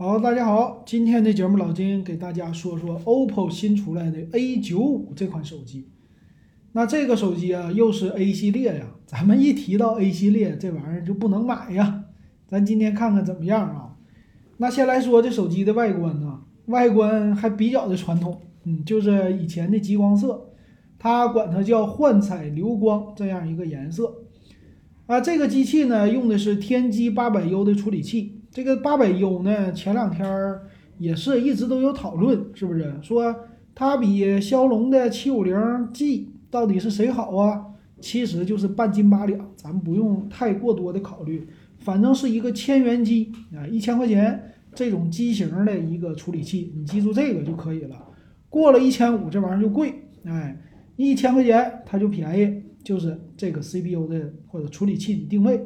好，大家好，今天的节目老金给大家说说 OPPO 新出来的 A95 这款手机。那这个手机啊，又是 A 系列呀。咱们一提到 A 系列，这玩意儿就不能买呀。咱今天看看怎么样啊？那先来说这手机的外观呢，外观还比较的传统，嗯，就是以前的极光色，它管它叫幻彩流光这样一个颜色。啊，这个机器呢，用的是天玑八百 U 的处理器。这个八百 U 呢，前两天儿也是一直都有讨论，是不是？说它比骁龙的七五零 G 到底是谁好啊？其实就是半斤八两，咱们不用太过多的考虑，反正是一个千元机啊，一千块钱这种机型的一个处理器，你记住这个就可以了。过了一千五，这玩意儿就贵，哎，一千块钱它就便宜。就是这个 CPU 的或者处理器的定位，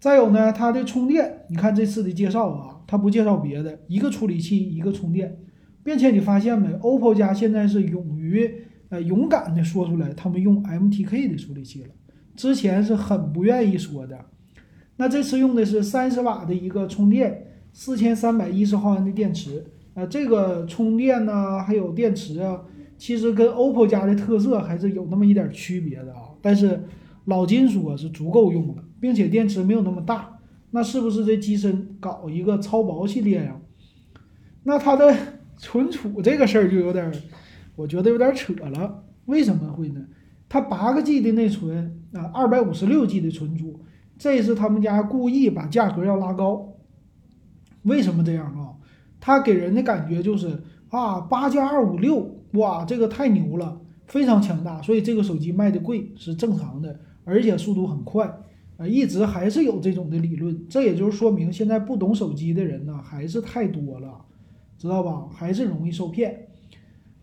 再有呢，它的充电，你看这次的介绍啊，它不介绍别的，一个处理器一个充电，并且你发现没，OPPO 家现在是勇于呃勇敢的说出来，他们用 MTK 的处理器了，之前是很不愿意说的。那这次用的是三十瓦的一个充电，四千三百一十毫安的电池，啊，这个充电呢，还有电池啊。其实跟 OPPO 家的特色还是有那么一点区别的啊，但是老金说是足够用了，并且电池没有那么大，那是不是这机身搞一个超薄系列呀？那它的存储这个事儿就有点，我觉得有点扯了。为什么会呢？它八个 G 的内存啊，二百五十六 G 的存储，这是他们家故意把价格要拉高。为什么这样啊？它给人的感觉就是啊，八加二五六。哇，这个太牛了，非常强大，所以这个手机卖的贵是正常的，而且速度很快啊，一直还是有这种的理论，这也就是说明现在不懂手机的人呢还是太多了，知道吧？还是容易受骗。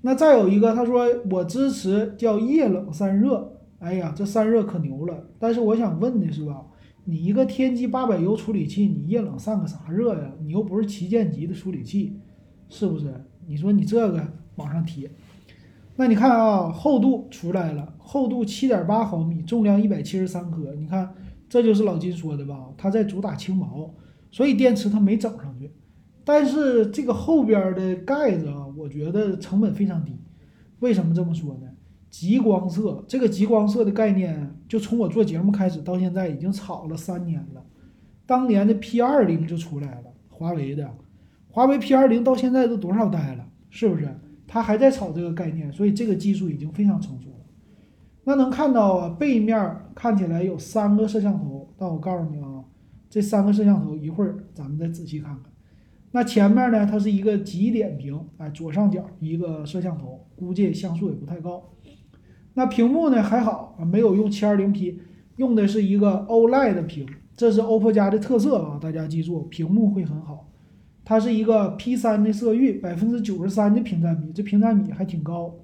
那再有一个，他说我支持叫液冷散热，哎呀，这散热可牛了。但是我想问的是吧，你一个天玑八百 U 处理器，你液冷散个啥热呀？你又不是旗舰级的处理器，是不是？你说你这个。往上贴，那你看啊，厚度出来了，厚度七点八毫米，重量一百七十三克。你看，这就是老金说的吧？它在主打轻薄，所以电池它没整上去。但是这个后边的盖子啊，我觉得成本非常低。为什么这么说呢？极光色，这个极光色的概念，就从我做节目开始到现在已经炒了三年了。当年的 P 二零就出来了，华为的，华为 P 二零到现在都多少代了？是不是？它还在炒这个概念，所以这个技术已经非常成熟了。那能看到啊，背面看起来有三个摄像头，但我告诉你啊，这三个摄像头一会儿咱们再仔细看看。那前面呢，它是一个极点屏，哎，左上角一个摄像头，估计像素也不太高。那屏幕呢还好啊，没有用 720P，用的是一个 OLED 屏，这是 OPPO 家的特色啊，大家记住，屏幕会很好。它是一个 P 三的色域，百分之九十三的屏占比，这屏占比还挺高。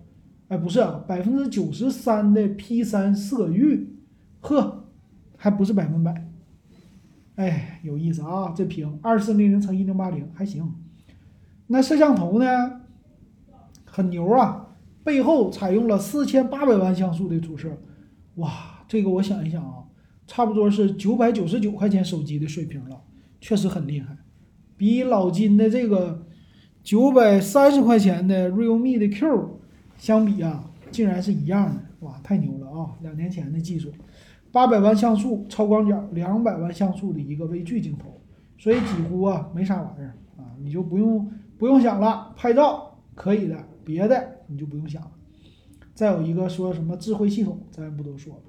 哎，不是啊，百分之九十三的 P 三色域，呵，还不是百分百。哎，有意思啊，这屏二四零零乘一零八零还行。那摄像头呢，很牛啊，背后采用了四千八百万像素的主摄，哇，这个我想一想啊，差不多是九百九十九块钱手机的水平了，确实很厉害。比老金的这个九百三十块钱的 realme 的 Q 相比啊，竟然是一样的，哇，太牛了啊！两年前的技术，八百万像素超广角，两百万像素的一个微距镜头，所以几乎啊没啥玩意儿啊，你就不用不用想了，拍照可以的，别的你就不用想了。再有一个说什么智慧系统，咱也不多说了，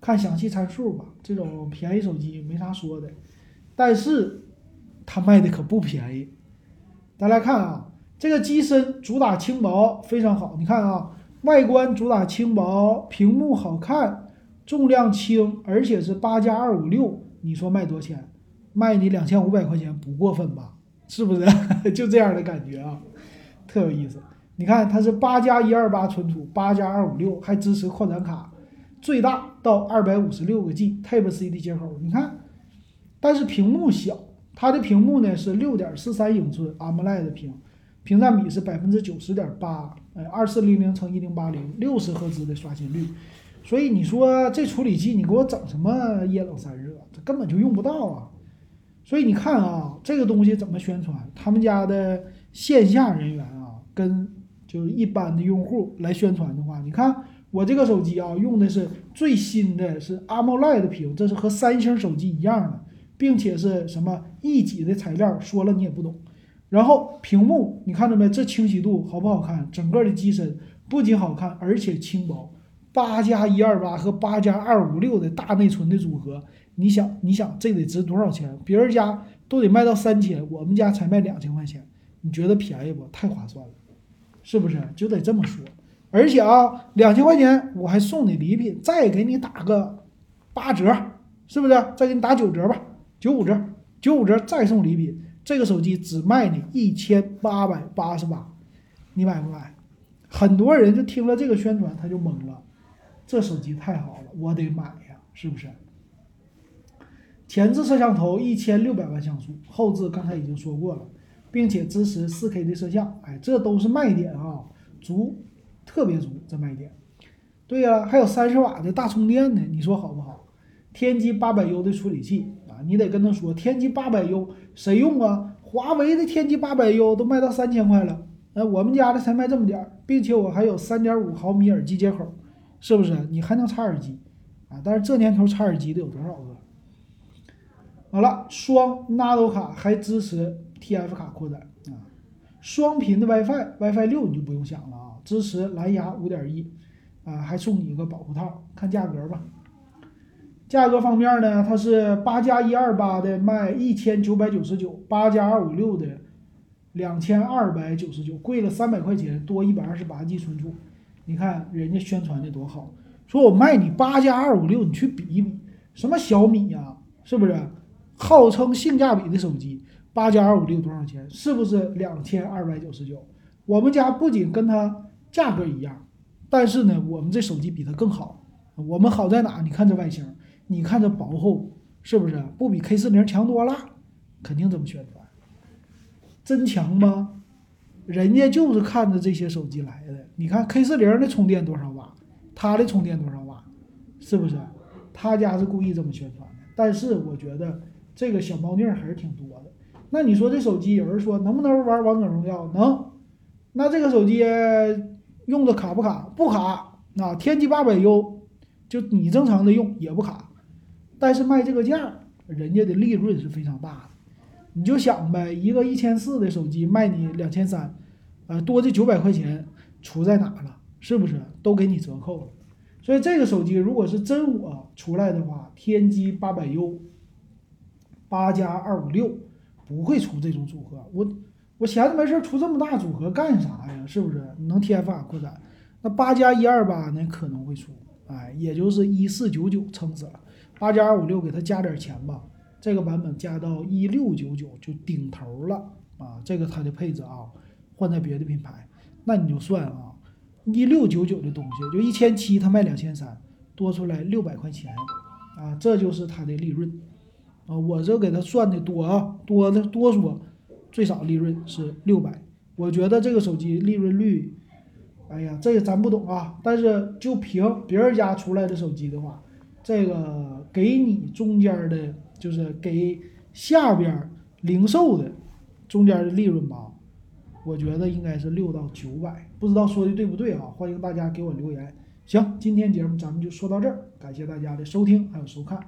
看详细参数吧。这种便宜手机没啥说的，但是。卖的可不便宜，大家看啊，这个机身主打轻薄，非常好。你看啊，外观主打轻薄，屏幕好看，重量轻，而且是八加二五六，你说卖多钱？卖你两千五百块钱不过分吧？是不是？就这样的感觉啊，特有意思。你看它是八加一二八存储，八加二五六，还支持扩展卡，最大到二百五十六个 G Type C 的接口。你看，但是屏幕小。它的屏幕呢是六点四三英寸 AMOLED 屏，屏占比是百分之九十点八，呃，二四零零乘一零八零，六十赫兹的刷新率。所以你说这处理器你给我整什么液冷散热，这根本就用不到啊。所以你看啊，这个东西怎么宣传？他们家的线下人员啊，跟就是一般的用户来宣传的话，你看我这个手机啊，用的是最新的是 AMOLED 屏，这是和三星手机一样的，并且是什么一级的材料，说了你也不懂。然后屏幕你看到没？这清晰度好不好看？整个的机身不仅好看，而且轻薄。八加一二八和八加二五六的大内存的组合，你想，你想这得值多少钱？别人家都得卖到三千，我们家才卖两千块钱，你觉得便宜不？太划算了，是不是？就得这么说。而且啊，两千块钱我还送你礼品，再给你打个八折，是不是？再给你打九折吧，九五折，九五折再送礼品。这个手机只卖你一千八百八十八，你买不买？很多人就听了这个宣传，他就懵了。这手机太好了，我得买呀，是不是？前置摄像头一千六百万像素，后置刚才已经说过了，并且支持四 K 的摄像，哎，这都是卖点啊，足，特别足，这卖点。对呀，还有三十瓦的大充电呢，你说好不好？天玑八百 U 的处理器。你得跟他说，天玑八百 U 谁用啊？华为的天玑八百 U 都卖到三千块了，呃，我们家的才卖这么点儿，并且我还有三点五毫米耳机接口，是不是？你还能插耳机啊？但是这年头插耳机的有多少个？好了，双 Nano 卡还支持 TF 卡扩展啊，双频的 WiFi，WiFi 六你就不用想了啊，支持蓝牙五点一啊，还送你一个保护套，看价格吧。价格方面呢，它是八加一二八的卖一千九百九十九，八加二五六的两千二百九十九，贵了三百块钱，多一百二十八 G 存储。你看人家宣传的多好，说我卖你八加二五六，你去比一比，什么小米呀，是不是？号称性价比的手机，八加二五六多少钱？是不是两千二百九十九？我们家不仅跟它价格一样，但是呢，我们这手机比它更好。我们好在哪？你看这外形。你看这薄厚是不是不比 K 四零强多了？肯定这么宣传，真强吗？人家就是看着这些手机来的。你看 K 四零的充电多少瓦，它的充电多少瓦，是不是？他家是故意这么宣传的。但是我觉得这个小猫腻还是挺多的。那你说这手机，有人说能不能玩王者荣耀？能。那这个手机用的卡不卡？不卡。啊，天玑八百 U，就你正常的用也不卡。但是卖这个价，人家的利润是非常大的。你就想呗，一个一千四的手机卖你两千三，呃，多这九百块钱出在哪了？是不是都给你折扣了？所以这个手机如果是真我出来的话，天玑八百 U，八加二五六不会出这种组合。我我闲着没事出这么大组合干啥呀？是不是能 TF 卡扩展？那八加一二八呢可能会出，哎，也就是一四九九撑死了。八加二五六给它加点钱吧，这个版本加到一六九九就顶头了啊！这个它的配置啊，换在别的品牌，那你就算啊，一六九九的东西就一千七，它卖两千三，多出来六百块钱啊，这就是它的利润啊！我这给它算的多啊，多的多说，最少利润是六百，我觉得这个手机利润率，哎呀，这个咱不懂啊，但是就凭别人家出来的手机的话。这个给你中间的，就是给下边零售的中间的利润吧，我觉得应该是六到九百，不知道说的对不对啊？欢迎大家给我留言。行，今天节目咱们就说到这儿，感谢大家的收听还有收看。